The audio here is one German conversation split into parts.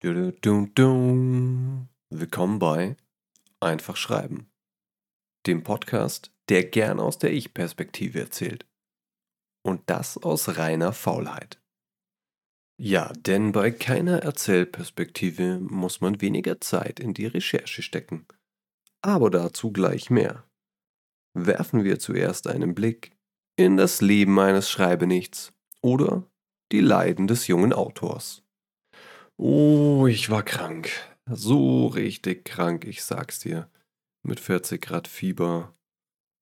Willkommen bei Einfach Schreiben, dem Podcast, der gern aus der Ich-Perspektive erzählt. Und das aus reiner Faulheit. Ja, denn bei keiner Erzählperspektive muss man weniger Zeit in die Recherche stecken. Aber dazu gleich mehr. Werfen wir zuerst einen Blick in das Leben eines Schreibenichts oder die Leiden des jungen Autors. Oh, ich war krank. So richtig krank, ich sag's dir. Mit 40 Grad Fieber,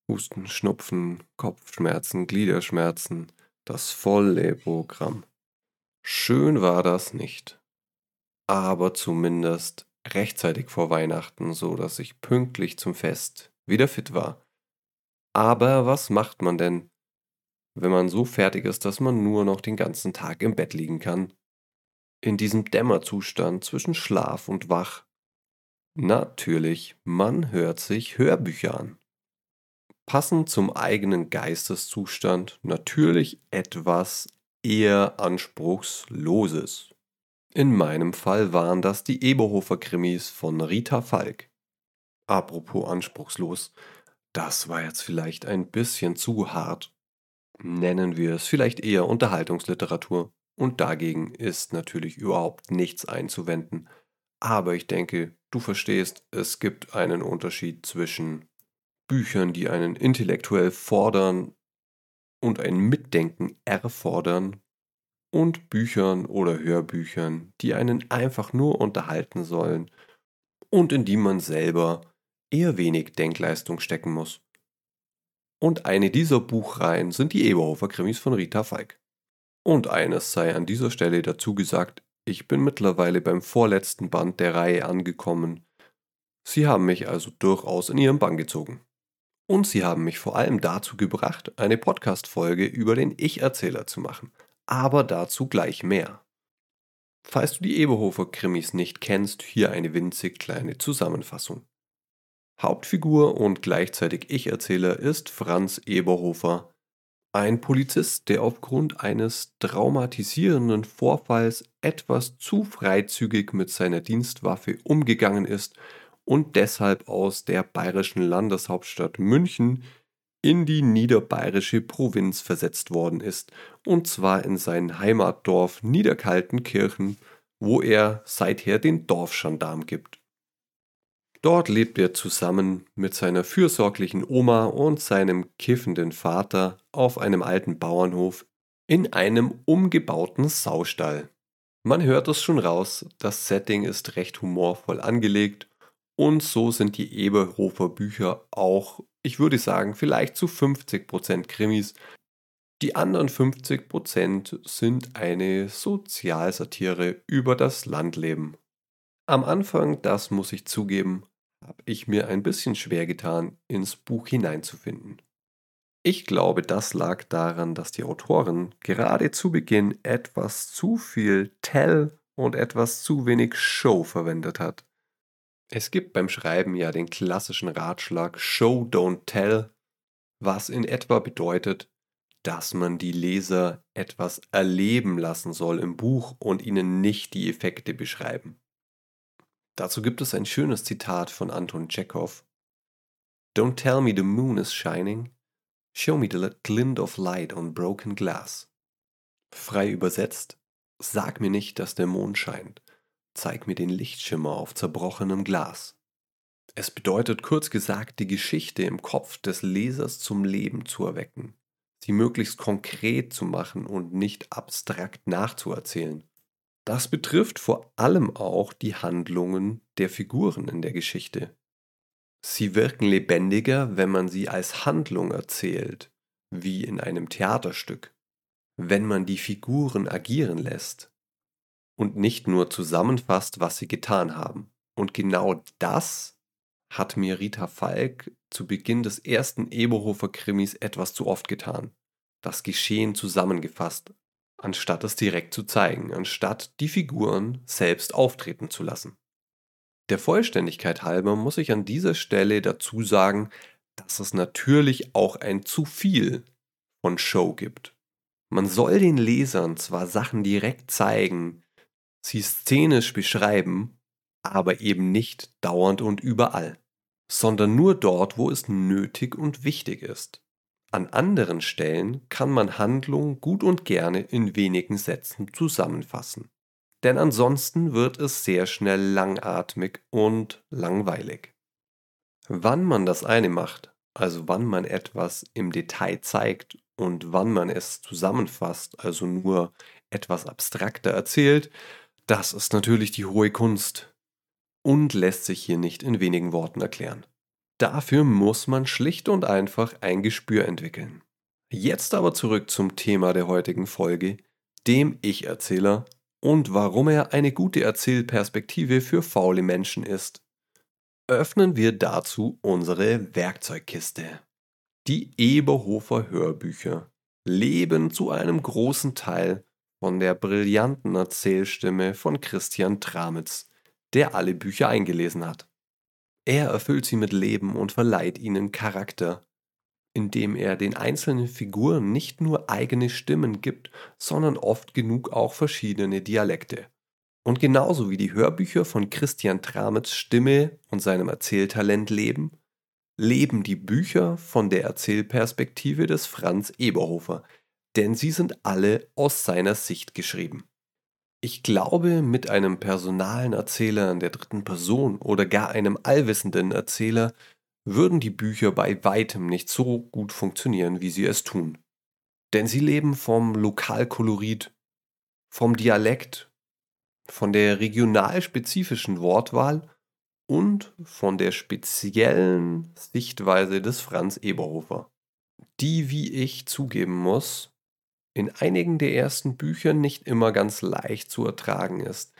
Husten, Schnupfen, Kopfschmerzen, Gliederschmerzen, das volle Programm. Schön war das nicht. Aber zumindest rechtzeitig vor Weihnachten, so dass ich pünktlich zum Fest wieder fit war. Aber was macht man denn, wenn man so fertig ist, dass man nur noch den ganzen Tag im Bett liegen kann in diesem Dämmerzustand zwischen Schlaf und Wach. Natürlich, man hört sich Hörbücher an. Passend zum eigenen Geisteszustand natürlich etwas eher anspruchsloses. In meinem Fall waren das die Eberhofer Krimis von Rita Falk. Apropos anspruchslos, das war jetzt vielleicht ein bisschen zu hart. Nennen wir es vielleicht eher Unterhaltungsliteratur. Und dagegen ist natürlich überhaupt nichts einzuwenden. Aber ich denke, du verstehst, es gibt einen Unterschied zwischen Büchern, die einen intellektuell fordern und ein Mitdenken erfordern und Büchern oder Hörbüchern, die einen einfach nur unterhalten sollen und in die man selber eher wenig Denkleistung stecken muss. Und eine dieser Buchreihen sind die Eberhofer Krimis von Rita Falk. Und eines sei an dieser Stelle dazu gesagt, ich bin mittlerweile beim vorletzten Band der Reihe angekommen. Sie haben mich also durchaus in ihren Bann gezogen. Und sie haben mich vor allem dazu gebracht, eine Podcast-Folge über den Ich-Erzähler zu machen. Aber dazu gleich mehr. Falls du die Eberhofer-Krimis nicht kennst, hier eine winzig kleine Zusammenfassung. Hauptfigur und gleichzeitig Ich-Erzähler ist Franz Eberhofer, ein Polizist, der aufgrund eines traumatisierenden Vorfalls etwas zu freizügig mit seiner Dienstwaffe umgegangen ist und deshalb aus der bayerischen Landeshauptstadt München in die niederbayerische Provinz versetzt worden ist, und zwar in sein Heimatdorf Niederkaltenkirchen, wo er seither den Dorfschandarm gibt. Dort lebt er zusammen mit seiner fürsorglichen Oma und seinem kiffenden Vater auf einem alten Bauernhof in einem umgebauten Saustall. Man hört es schon raus, das Setting ist recht humorvoll angelegt und so sind die Eberhofer Bücher auch, ich würde sagen, vielleicht zu 50% Krimis. Die anderen 50% sind eine Sozialsatire über das Landleben. Am Anfang, das muss ich zugeben, habe ich mir ein bisschen schwer getan, ins Buch hineinzufinden. Ich glaube, das lag daran, dass die Autorin gerade zu Beginn etwas zu viel Tell und etwas zu wenig Show verwendet hat. Es gibt beim Schreiben ja den klassischen Ratschlag Show, don't tell, was in etwa bedeutet, dass man die Leser etwas erleben lassen soll im Buch und ihnen nicht die Effekte beschreiben. Dazu gibt es ein schönes Zitat von Anton Tschechow. Don't tell me the moon is shining, show me the glint of light on broken glass. Frei übersetzt, sag mir nicht, dass der Mond scheint, zeig mir den Lichtschimmer auf zerbrochenem Glas. Es bedeutet kurz gesagt, die Geschichte im Kopf des Lesers zum Leben zu erwecken, sie möglichst konkret zu machen und nicht abstrakt nachzuerzählen. Das betrifft vor allem auch die Handlungen der Figuren in der Geschichte. Sie wirken lebendiger, wenn man sie als Handlung erzählt, wie in einem Theaterstück, wenn man die Figuren agieren lässt und nicht nur zusammenfasst, was sie getan haben. Und genau das hat mir Rita Falk zu Beginn des ersten Eberhofer Krimis etwas zu oft getan. Das Geschehen zusammengefasst, anstatt es direkt zu zeigen, anstatt die Figuren selbst auftreten zu lassen. Der Vollständigkeit halber muss ich an dieser Stelle dazu sagen, dass es natürlich auch ein zu viel von Show gibt. Man soll den Lesern zwar Sachen direkt zeigen, sie szenisch beschreiben, aber eben nicht dauernd und überall, sondern nur dort, wo es nötig und wichtig ist. An anderen Stellen kann man Handlung gut und gerne in wenigen Sätzen zusammenfassen. Denn ansonsten wird es sehr schnell langatmig und langweilig. Wann man das eine macht, also wann man etwas im Detail zeigt und wann man es zusammenfasst, also nur etwas abstrakter erzählt, das ist natürlich die hohe Kunst und lässt sich hier nicht in wenigen Worten erklären. Dafür muss man schlicht und einfach ein Gespür entwickeln. Jetzt aber zurück zum Thema der heutigen Folge, dem Ich-Erzähler und warum er eine gute Erzählperspektive für faule Menschen ist. Öffnen wir dazu unsere Werkzeugkiste. Die Eberhofer Hörbücher leben zu einem großen Teil von der brillanten Erzählstimme von Christian Tramitz, der alle Bücher eingelesen hat. Er erfüllt sie mit Leben und verleiht ihnen Charakter, indem er den einzelnen Figuren nicht nur eigene Stimmen gibt, sondern oft genug auch verschiedene Dialekte. Und genauso wie die Hörbücher von Christian Tramitz Stimme und seinem Erzähltalent leben, leben die Bücher von der Erzählperspektive des Franz Eberhofer, denn sie sind alle aus seiner Sicht geschrieben. Ich glaube, mit einem personalen Erzähler in der dritten Person oder gar einem allwissenden Erzähler würden die Bücher bei weitem nicht so gut funktionieren, wie sie es tun. Denn sie leben vom Lokalkolorit, vom Dialekt, von der regionalspezifischen Wortwahl und von der speziellen Sichtweise des Franz Eberhofer, die, wie ich zugeben muss, in einigen der ersten Büchern nicht immer ganz leicht zu ertragen ist.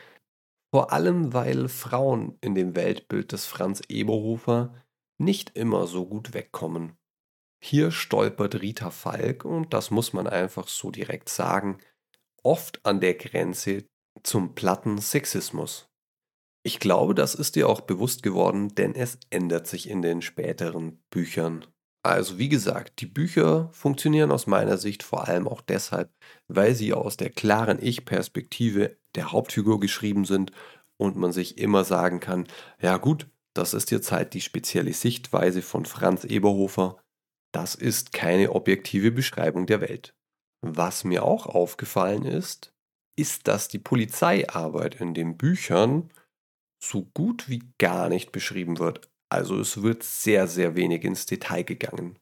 Vor allem, weil Frauen in dem Weltbild des Franz Eberhofer nicht immer so gut wegkommen. Hier stolpert Rita Falk, und das muss man einfach so direkt sagen, oft an der Grenze zum platten Sexismus. Ich glaube, das ist dir auch bewusst geworden, denn es ändert sich in den späteren Büchern. Also wie gesagt, die Bücher funktionieren aus meiner Sicht vor allem auch deshalb, weil sie aus der klaren Ich-Perspektive der Hauptfigur geschrieben sind und man sich immer sagen kann, ja gut, das ist jetzt halt die spezielle Sichtweise von Franz Eberhofer, das ist keine objektive Beschreibung der Welt. Was mir auch aufgefallen ist, ist, dass die Polizeiarbeit in den Büchern so gut wie gar nicht beschrieben wird. Also es wird sehr, sehr wenig ins Detail gegangen.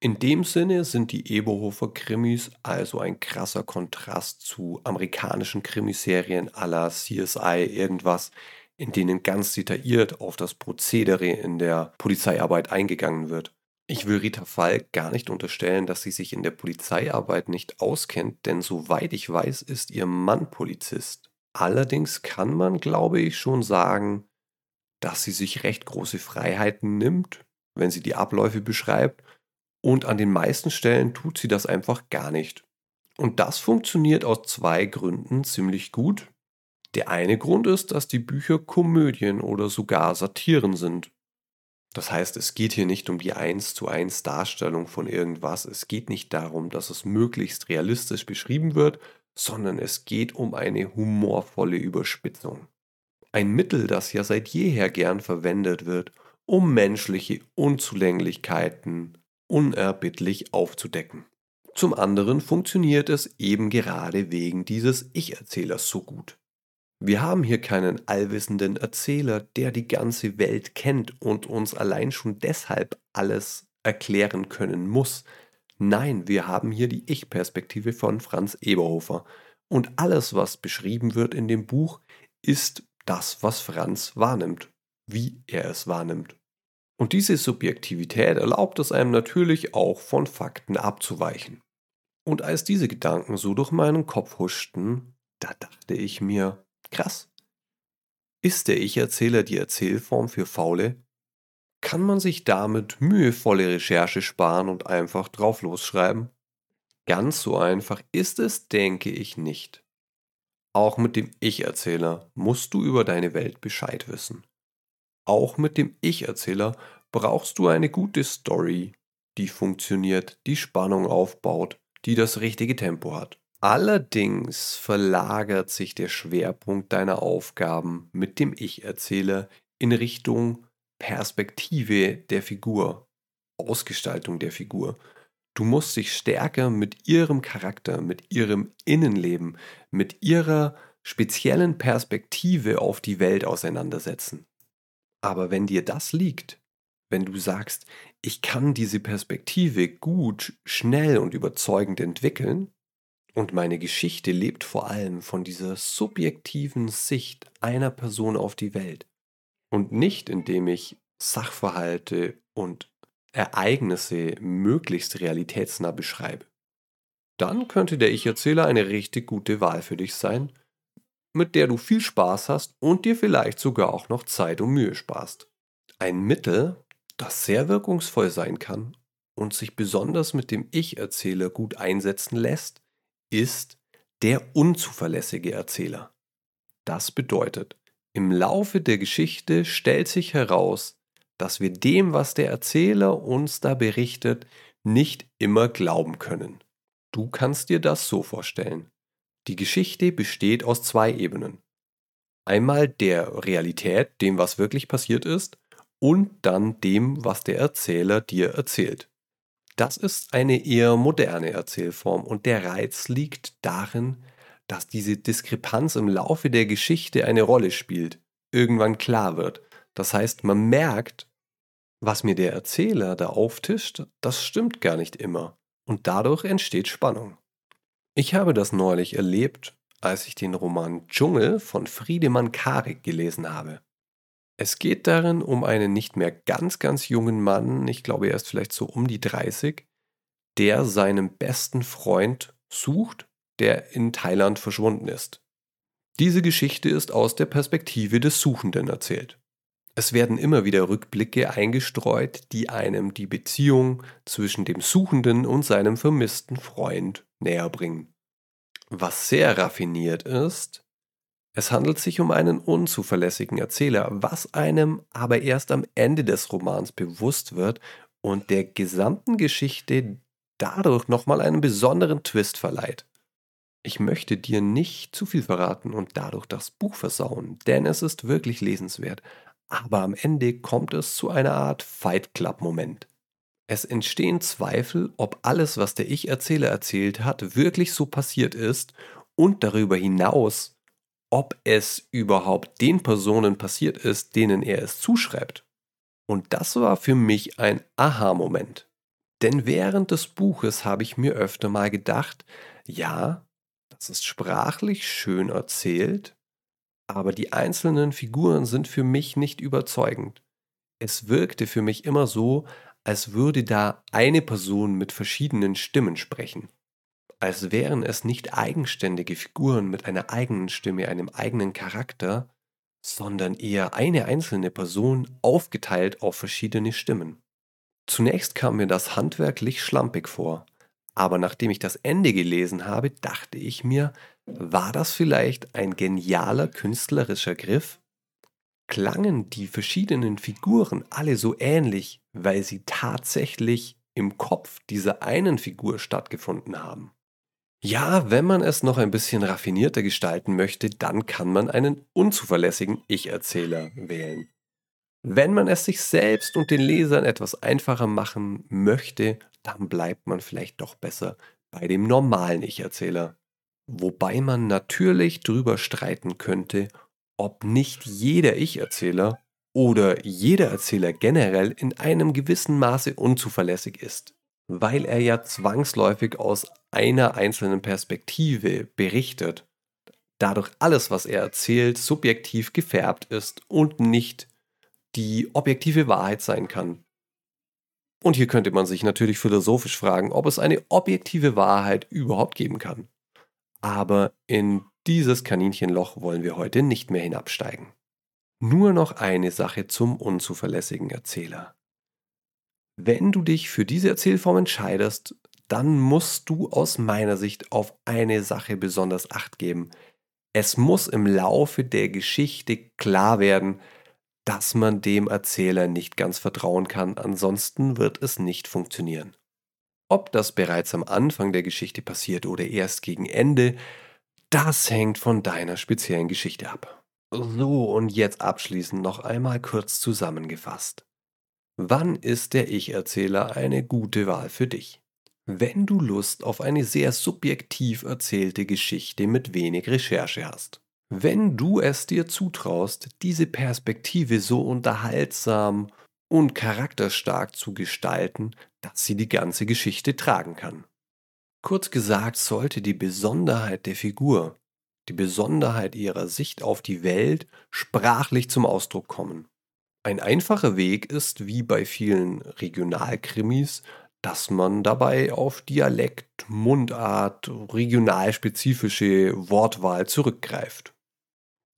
In dem Sinne sind die Eberhofer Krimis also ein krasser Kontrast zu amerikanischen Krimiserien la CSI irgendwas, in denen ganz detailliert auf das Prozedere in der Polizeiarbeit eingegangen wird. Ich will Rita Falk gar nicht unterstellen, dass sie sich in der Polizeiarbeit nicht auskennt, denn soweit ich weiß, ist ihr Mann Polizist. Allerdings kann man, glaube ich, schon sagen, dass sie sich recht große Freiheiten nimmt, wenn sie die Abläufe beschreibt, und an den meisten Stellen tut sie das einfach gar nicht. Und das funktioniert aus zwei Gründen ziemlich gut. Der eine Grund ist, dass die Bücher Komödien oder sogar Satiren sind. Das heißt, es geht hier nicht um die 1 zu 1 Darstellung von irgendwas, es geht nicht darum, dass es möglichst realistisch beschrieben wird, sondern es geht um eine humorvolle Überspitzung. Ein Mittel, das ja seit jeher gern verwendet wird, um menschliche Unzulänglichkeiten unerbittlich aufzudecken. Zum anderen funktioniert es eben gerade wegen dieses Ich-Erzählers so gut. Wir haben hier keinen allwissenden Erzähler, der die ganze Welt kennt und uns allein schon deshalb alles erklären können muss. Nein, wir haben hier die Ich-Perspektive von Franz Eberhofer. Und alles, was beschrieben wird in dem Buch, ist das, was Franz wahrnimmt, wie er es wahrnimmt. Und diese Subjektivität erlaubt es einem natürlich auch von Fakten abzuweichen. Und als diese Gedanken so durch meinen Kopf huschten, da dachte ich mir, krass. Ist der Ich-Erzähler die Erzählform für Faule? Kann man sich damit mühevolle Recherche sparen und einfach drauf losschreiben? Ganz so einfach ist es, denke ich nicht. Auch mit dem Ich-Erzähler musst du über deine Welt Bescheid wissen. Auch mit dem Ich-Erzähler brauchst du eine gute Story, die funktioniert, die Spannung aufbaut, die das richtige Tempo hat. Allerdings verlagert sich der Schwerpunkt deiner Aufgaben mit dem Ich-Erzähler in Richtung Perspektive der Figur, Ausgestaltung der Figur. Du musst dich stärker mit ihrem Charakter, mit ihrem Innenleben, mit ihrer speziellen Perspektive auf die Welt auseinandersetzen. Aber wenn dir das liegt, wenn du sagst, ich kann diese Perspektive gut, schnell und überzeugend entwickeln, und meine Geschichte lebt vor allem von dieser subjektiven Sicht einer Person auf die Welt und nicht indem ich Sachverhalte und Ereignisse möglichst realitätsnah beschreibe. Dann könnte der Ich-Erzähler eine richtig gute Wahl für dich sein, mit der du viel Spaß hast und dir vielleicht sogar auch noch Zeit und Mühe sparst. Ein Mittel, das sehr wirkungsvoll sein kann und sich besonders mit dem Ich-Erzähler gut einsetzen lässt, ist der unzuverlässige Erzähler. Das bedeutet, im Laufe der Geschichte stellt sich heraus, dass wir dem, was der Erzähler uns da berichtet, nicht immer glauben können. Du kannst dir das so vorstellen. Die Geschichte besteht aus zwei Ebenen. Einmal der Realität, dem, was wirklich passiert ist, und dann dem, was der Erzähler dir erzählt. Das ist eine eher moderne Erzählform und der Reiz liegt darin, dass diese Diskrepanz im Laufe der Geschichte eine Rolle spielt, irgendwann klar wird. Das heißt, man merkt, was mir der Erzähler da auftischt, das stimmt gar nicht immer. Und dadurch entsteht Spannung. Ich habe das neulich erlebt, als ich den Roman Dschungel von Friedemann Karik gelesen habe. Es geht darin um einen nicht mehr ganz, ganz jungen Mann, ich glaube er ist vielleicht so um die 30, der seinen besten Freund sucht, der in Thailand verschwunden ist. Diese Geschichte ist aus der Perspektive des Suchenden erzählt. Es werden immer wieder Rückblicke eingestreut, die einem die Beziehung zwischen dem Suchenden und seinem vermissten Freund näher bringen. Was sehr raffiniert ist, es handelt sich um einen unzuverlässigen Erzähler, was einem aber erst am Ende des Romans bewusst wird und der gesamten Geschichte dadurch nochmal einen besonderen Twist verleiht. Ich möchte dir nicht zu viel verraten und dadurch das Buch versauen, denn es ist wirklich lesenswert, aber am Ende kommt es zu einer Art Fight Club-Moment. Es entstehen Zweifel, ob alles, was der Ich-Erzähler erzählt hat, wirklich so passiert ist und darüber hinaus ob es überhaupt den Personen passiert ist, denen er es zuschreibt. Und das war für mich ein Aha-Moment. Denn während des Buches habe ich mir öfter mal gedacht, ja, das ist sprachlich schön erzählt, aber die einzelnen Figuren sind für mich nicht überzeugend. Es wirkte für mich immer so, als würde da eine Person mit verschiedenen Stimmen sprechen als wären es nicht eigenständige Figuren mit einer eigenen Stimme, einem eigenen Charakter, sondern eher eine einzelne Person aufgeteilt auf verschiedene Stimmen. Zunächst kam mir das handwerklich schlampig vor, aber nachdem ich das Ende gelesen habe, dachte ich mir, war das vielleicht ein genialer künstlerischer Griff? Klangen die verschiedenen Figuren alle so ähnlich, weil sie tatsächlich im Kopf dieser einen Figur stattgefunden haben? Ja, wenn man es noch ein bisschen raffinierter gestalten möchte, dann kann man einen unzuverlässigen Ich-Erzähler wählen. Wenn man es sich selbst und den Lesern etwas einfacher machen möchte, dann bleibt man vielleicht doch besser bei dem normalen Ich-Erzähler. Wobei man natürlich drüber streiten könnte, ob nicht jeder Ich-Erzähler oder jeder Erzähler generell in einem gewissen Maße unzuverlässig ist weil er ja zwangsläufig aus einer einzelnen Perspektive berichtet. Dadurch alles, was er erzählt, subjektiv gefärbt ist und nicht die objektive Wahrheit sein kann. Und hier könnte man sich natürlich philosophisch fragen, ob es eine objektive Wahrheit überhaupt geben kann. Aber in dieses Kaninchenloch wollen wir heute nicht mehr hinabsteigen. Nur noch eine Sache zum unzuverlässigen Erzähler. Wenn du dich für diese Erzählform entscheidest, dann musst du aus meiner Sicht auf eine Sache besonders acht geben. Es muss im Laufe der Geschichte klar werden, dass man dem Erzähler nicht ganz vertrauen kann, ansonsten wird es nicht funktionieren. Ob das bereits am Anfang der Geschichte passiert oder erst gegen Ende, das hängt von deiner speziellen Geschichte ab. So, und jetzt abschließend noch einmal kurz zusammengefasst. Wann ist der Ich-Erzähler eine gute Wahl für dich? Wenn du Lust auf eine sehr subjektiv erzählte Geschichte mit wenig Recherche hast. Wenn du es dir zutraust, diese Perspektive so unterhaltsam und charakterstark zu gestalten, dass sie die ganze Geschichte tragen kann. Kurz gesagt sollte die Besonderheit der Figur, die Besonderheit ihrer Sicht auf die Welt sprachlich zum Ausdruck kommen. Ein einfacher Weg ist, wie bei vielen Regionalkrimis, dass man dabei auf Dialekt, Mundart, regionalspezifische Wortwahl zurückgreift.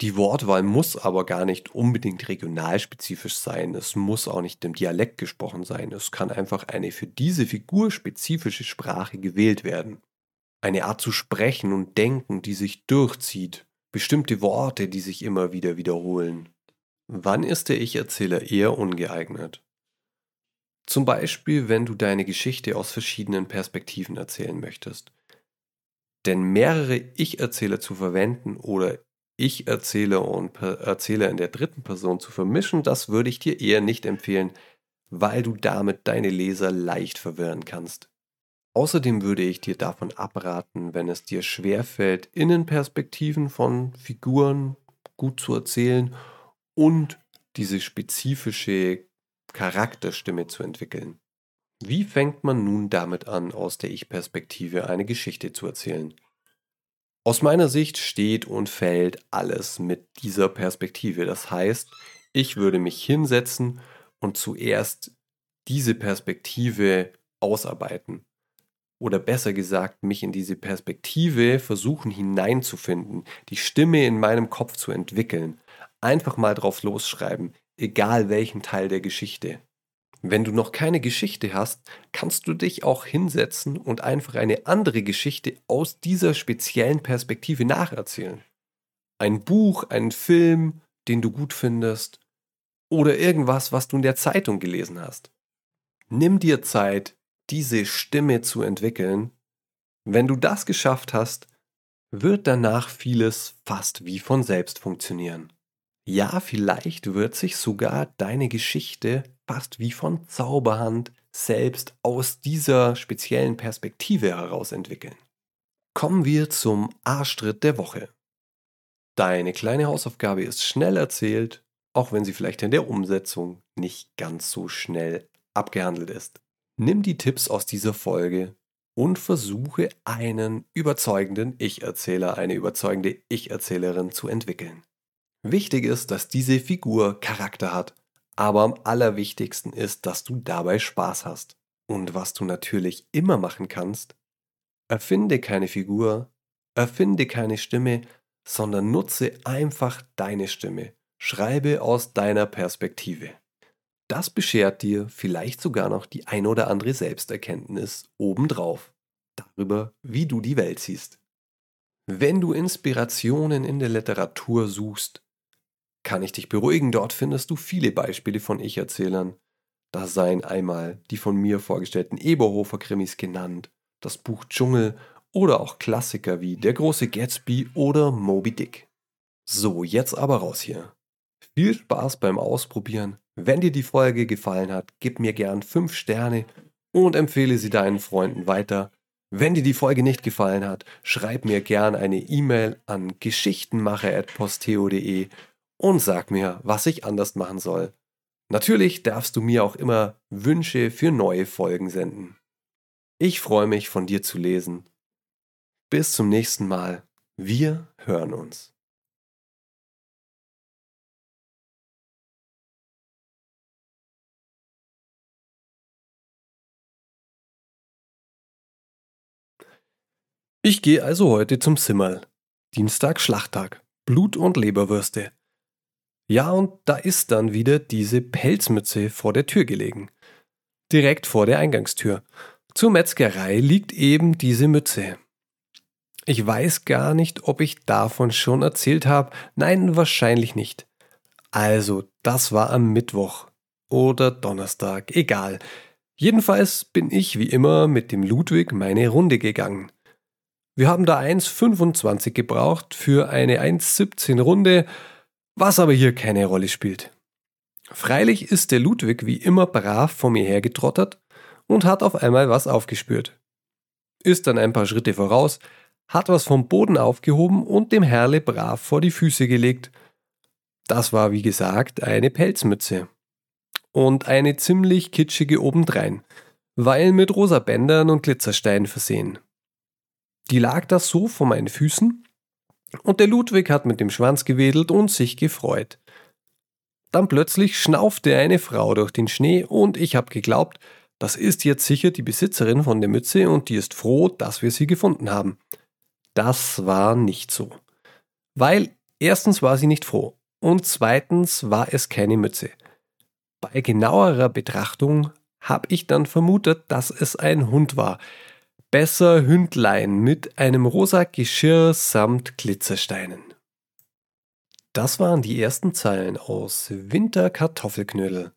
Die Wortwahl muss aber gar nicht unbedingt regionalspezifisch sein. Es muss auch nicht im Dialekt gesprochen sein. Es kann einfach eine für diese Figur spezifische Sprache gewählt werden. Eine Art zu sprechen und denken, die sich durchzieht. Bestimmte Worte, die sich immer wieder wiederholen. Wann ist der Ich-Erzähler eher ungeeignet? Zum Beispiel, wenn du deine Geschichte aus verschiedenen Perspektiven erzählen möchtest. Denn mehrere Ich-Erzähler zu verwenden oder ich erzähle und erzähle in der dritten Person zu vermischen, das würde ich dir eher nicht empfehlen, weil du damit deine Leser leicht verwirren kannst. Außerdem würde ich dir davon abraten, wenn es dir schwerfällt, Innenperspektiven von Figuren gut zu erzählen und diese spezifische Charakterstimme zu entwickeln. Wie fängt man nun damit an, aus der Ich-Perspektive eine Geschichte zu erzählen? Aus meiner Sicht steht und fällt alles mit dieser Perspektive. Das heißt, ich würde mich hinsetzen und zuerst diese Perspektive ausarbeiten. Oder besser gesagt, mich in diese Perspektive versuchen hineinzufinden, die Stimme in meinem Kopf zu entwickeln. Einfach mal drauf losschreiben, egal welchen Teil der Geschichte. Wenn du noch keine Geschichte hast, kannst du dich auch hinsetzen und einfach eine andere Geschichte aus dieser speziellen Perspektive nacherzählen. Ein Buch, einen Film, den du gut findest oder irgendwas, was du in der Zeitung gelesen hast. Nimm dir Zeit, diese Stimme zu entwickeln. Wenn du das geschafft hast, wird danach vieles fast wie von selbst funktionieren. Ja, vielleicht wird sich sogar deine Geschichte fast wie von Zauberhand selbst aus dieser speziellen Perspektive heraus entwickeln. Kommen wir zum Arschtritt der Woche. Deine kleine Hausaufgabe ist schnell erzählt, auch wenn sie vielleicht in der Umsetzung nicht ganz so schnell abgehandelt ist. Nimm die Tipps aus dieser Folge und versuche einen überzeugenden Ich-Erzähler, eine überzeugende Ich-Erzählerin zu entwickeln. Wichtig ist, dass diese Figur Charakter hat, aber am allerwichtigsten ist, dass du dabei Spaß hast. Und was du natürlich immer machen kannst, erfinde keine Figur, erfinde keine Stimme, sondern nutze einfach deine Stimme. Schreibe aus deiner Perspektive. Das beschert dir vielleicht sogar noch die ein oder andere Selbsterkenntnis obendrauf darüber, wie du die Welt siehst. Wenn du Inspirationen in der Literatur suchst, kann ich dich beruhigen, dort findest du viele Beispiele von Ich-Erzählern. Da seien einmal die von mir vorgestellten Eberhofer-Krimis genannt, das Buch Dschungel oder auch Klassiker wie Der große Gatsby oder Moby Dick. So, jetzt aber raus hier. Viel Spaß beim Ausprobieren. Wenn dir die Folge gefallen hat, gib mir gern 5 Sterne und empfehle sie deinen Freunden weiter. Wenn dir die Folge nicht gefallen hat, schreib mir gern eine E-Mail an geschichtenmacher.posteo.de und sag mir, was ich anders machen soll. Natürlich darfst du mir auch immer Wünsche für neue Folgen senden. Ich freue mich von dir zu lesen. Bis zum nächsten Mal. Wir hören uns. Ich gehe also heute zum Simmerl. Dienstag Schlachttag. Blut und Leberwürste. Ja, und da ist dann wieder diese Pelzmütze vor der Tür gelegen. Direkt vor der Eingangstür. Zur Metzgerei liegt eben diese Mütze. Ich weiß gar nicht, ob ich davon schon erzählt habe. Nein, wahrscheinlich nicht. Also, das war am Mittwoch oder Donnerstag, egal. Jedenfalls bin ich wie immer mit dem Ludwig meine Runde gegangen. Wir haben da 1,25 gebraucht für eine 1,17 Runde, was aber hier keine Rolle spielt. Freilich ist der Ludwig wie immer brav vor mir hergetrottert und hat auf einmal was aufgespürt. Ist dann ein paar Schritte voraus, hat was vom Boden aufgehoben und dem Herrle brav vor die Füße gelegt. Das war wie gesagt eine Pelzmütze. Und eine ziemlich kitschige obendrein, weil mit rosa Bändern und Glitzersteinen versehen. Die lag da so vor meinen Füßen und der Ludwig hat mit dem Schwanz gewedelt und sich gefreut. Dann plötzlich schnaufte eine Frau durch den Schnee und ich habe geglaubt, das ist jetzt sicher die Besitzerin von der Mütze und die ist froh, dass wir sie gefunden haben. Das war nicht so. Weil erstens war sie nicht froh und zweitens war es keine Mütze. Bei genauerer Betrachtung habe ich dann vermutet, dass es ein Hund war. Besser Hündlein mit einem rosa Geschirr samt Glitzersteinen. Das waren die ersten Zeilen aus Winterkartoffelknödel,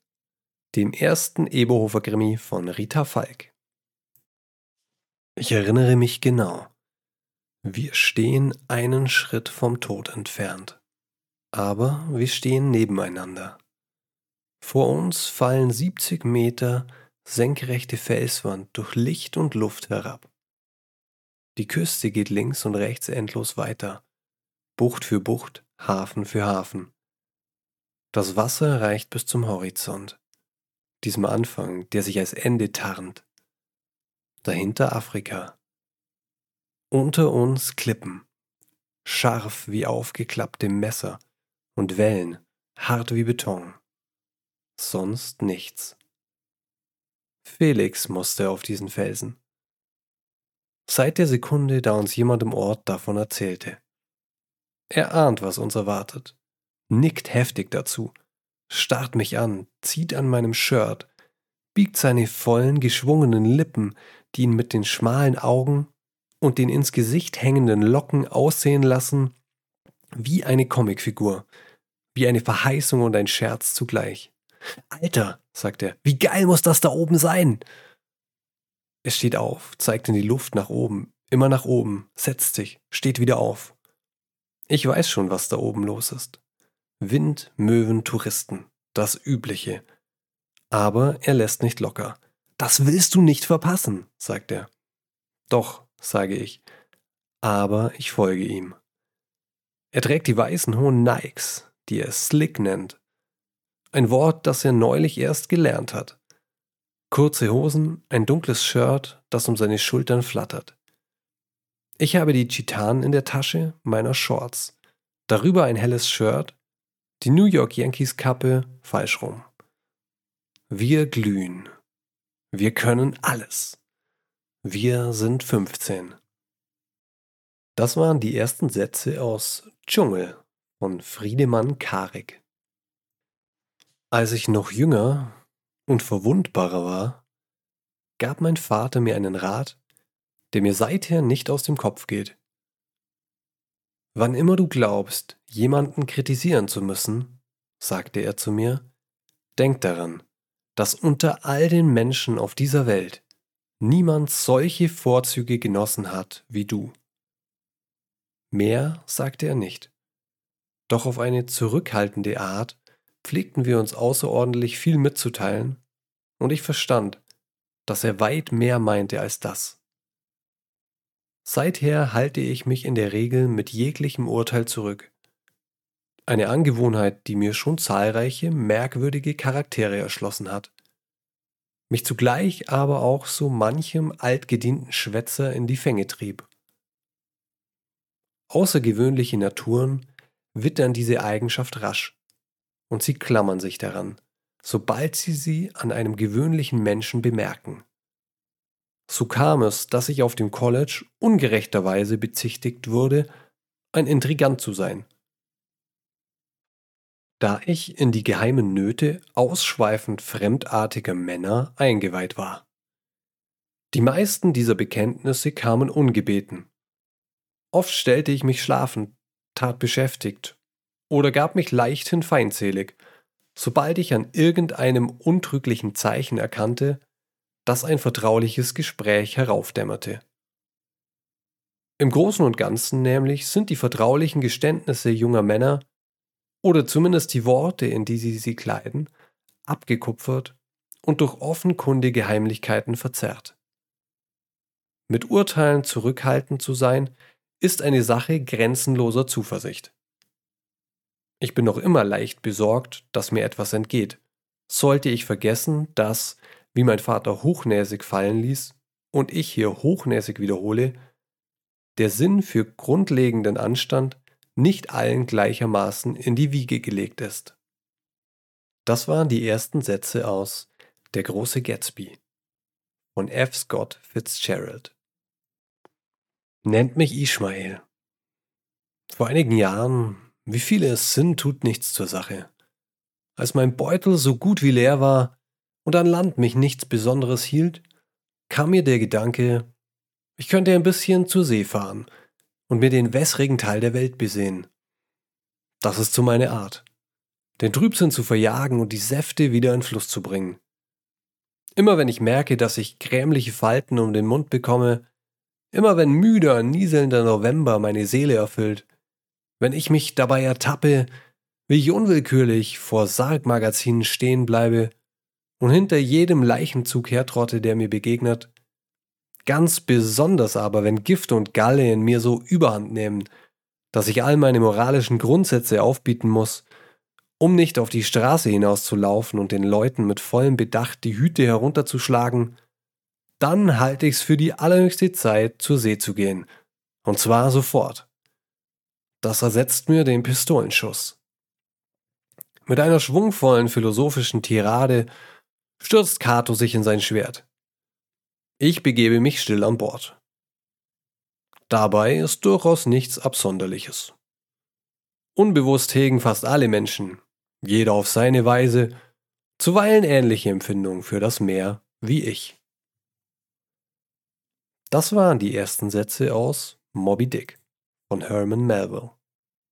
dem ersten Eberhofer Krimi von Rita Falk. Ich erinnere mich genau. Wir stehen einen Schritt vom Tod entfernt, aber wir stehen nebeneinander. Vor uns fallen 70 Meter senkrechte Felswand durch Licht und Luft herab. Die Küste geht links und rechts endlos weiter, Bucht für Bucht, Hafen für Hafen. Das Wasser reicht bis zum Horizont, diesem Anfang, der sich als Ende tarnt. Dahinter Afrika. Unter uns Klippen, scharf wie aufgeklappte Messer und Wellen, hart wie Beton. Sonst nichts. Felix musste auf diesen Felsen. Seit der Sekunde, da uns jemand im Ort davon erzählte. Er ahnt, was uns erwartet, nickt heftig dazu, starrt mich an, zieht an meinem Shirt, biegt seine vollen, geschwungenen Lippen, die ihn mit den schmalen Augen und den ins Gesicht hängenden Locken aussehen lassen wie eine Comicfigur, wie eine Verheißung und ein Scherz zugleich. Alter, sagt er, wie geil muss das da oben sein? Er steht auf, zeigt in die Luft nach oben, immer nach oben, setzt sich, steht wieder auf. Ich weiß schon, was da oben los ist. Wind, Möwen, Touristen, das Übliche. Aber er lässt nicht locker. Das willst du nicht verpassen, sagt er. Doch, sage ich, aber ich folge ihm. Er trägt die weißen hohen Nikes, die er Slick nennt. Ein Wort, das er neulich erst gelernt hat. Kurze Hosen, ein dunkles Shirt, das um seine Schultern flattert. Ich habe die Chitanen in der Tasche meiner Shorts. Darüber ein helles Shirt, die New York Yankees Kappe falsch rum. Wir glühen. Wir können alles. Wir sind 15. Das waren die ersten Sätze aus Dschungel von Friedemann Karik. Als ich noch jünger und verwundbarer war, gab mein Vater mir einen Rat, der mir seither nicht aus dem Kopf geht. Wann immer du glaubst, jemanden kritisieren zu müssen, sagte er zu mir, denk daran, dass unter all den Menschen auf dieser Welt niemand solche Vorzüge genossen hat wie du. Mehr sagte er nicht. Doch auf eine zurückhaltende Art pflegten wir uns außerordentlich viel mitzuteilen, und ich verstand, dass er weit mehr meinte als das. Seither halte ich mich in der Regel mit jeglichem Urteil zurück. Eine Angewohnheit, die mir schon zahlreiche merkwürdige Charaktere erschlossen hat. Mich zugleich aber auch so manchem altgedienten Schwätzer in die Fänge trieb. Außergewöhnliche Naturen wittern diese Eigenschaft rasch, und sie klammern sich daran, sobald sie sie an einem gewöhnlichen Menschen bemerken. So kam es, dass ich auf dem College ungerechterweise bezichtigt wurde, ein Intrigant zu sein. Da ich in die geheimen Nöte ausschweifend fremdartiger Männer eingeweiht war. Die meisten dieser Bekenntnisse kamen ungebeten. Oft stellte ich mich schlafend, tat beschäftigt oder gab mich leichthin feindselig, sobald ich an irgendeinem untrüglichen Zeichen erkannte, das ein vertrauliches Gespräch heraufdämmerte. Im Großen und Ganzen nämlich sind die vertraulichen Geständnisse junger Männer, oder zumindest die Worte, in die sie sie kleiden, abgekupfert und durch offenkundige Heimlichkeiten verzerrt. Mit Urteilen zurückhaltend zu sein, ist eine Sache grenzenloser Zuversicht. Ich bin noch immer leicht besorgt, dass mir etwas entgeht. Sollte ich vergessen, dass, wie mein Vater hochnäsig fallen ließ und ich hier hochnäsig wiederhole, der Sinn für grundlegenden Anstand nicht allen gleichermaßen in die Wiege gelegt ist. Das waren die ersten Sätze aus Der große Gatsby von F. Scott Fitzgerald. Nennt mich Ishmael. Vor einigen Jahren, wie viele es sind, tut nichts zur Sache. Als mein Beutel so gut wie leer war und an Land mich nichts Besonderes hielt, kam mir der Gedanke, ich könnte ein bisschen zur See fahren und mir den wässrigen Teil der Welt besehen. Das ist so meine Art den Trübsinn zu verjagen und die Säfte wieder in Fluss zu bringen. Immer wenn ich merke, dass ich grämliche Falten um den Mund bekomme, immer wenn müder, nieselnder November meine Seele erfüllt, wenn ich mich dabei ertappe, wie ich unwillkürlich vor Sargmagazinen stehen bleibe und hinter jedem Leichenzug hertrotte, der mir begegnet, ganz besonders aber, wenn Gift und Galle in mir so überhand nehmen, dass ich all meine moralischen Grundsätze aufbieten muss um nicht auf die Straße hinauszulaufen und den Leuten mit vollem Bedacht die Hüte herunterzuschlagen, dann halte ich's für die allerhöchste Zeit, zur See zu gehen. Und zwar sofort. Das ersetzt mir den Pistolenschuss. Mit einer schwungvollen philosophischen Tirade stürzt Cato sich in sein Schwert. Ich begebe mich still an Bord. Dabei ist durchaus nichts Absonderliches. Unbewusst hegen fast alle Menschen, jeder auf seine Weise, zuweilen ähnliche Empfindungen für das Meer wie ich. Das waren die ersten Sätze aus Moby Dick von Herman Melville.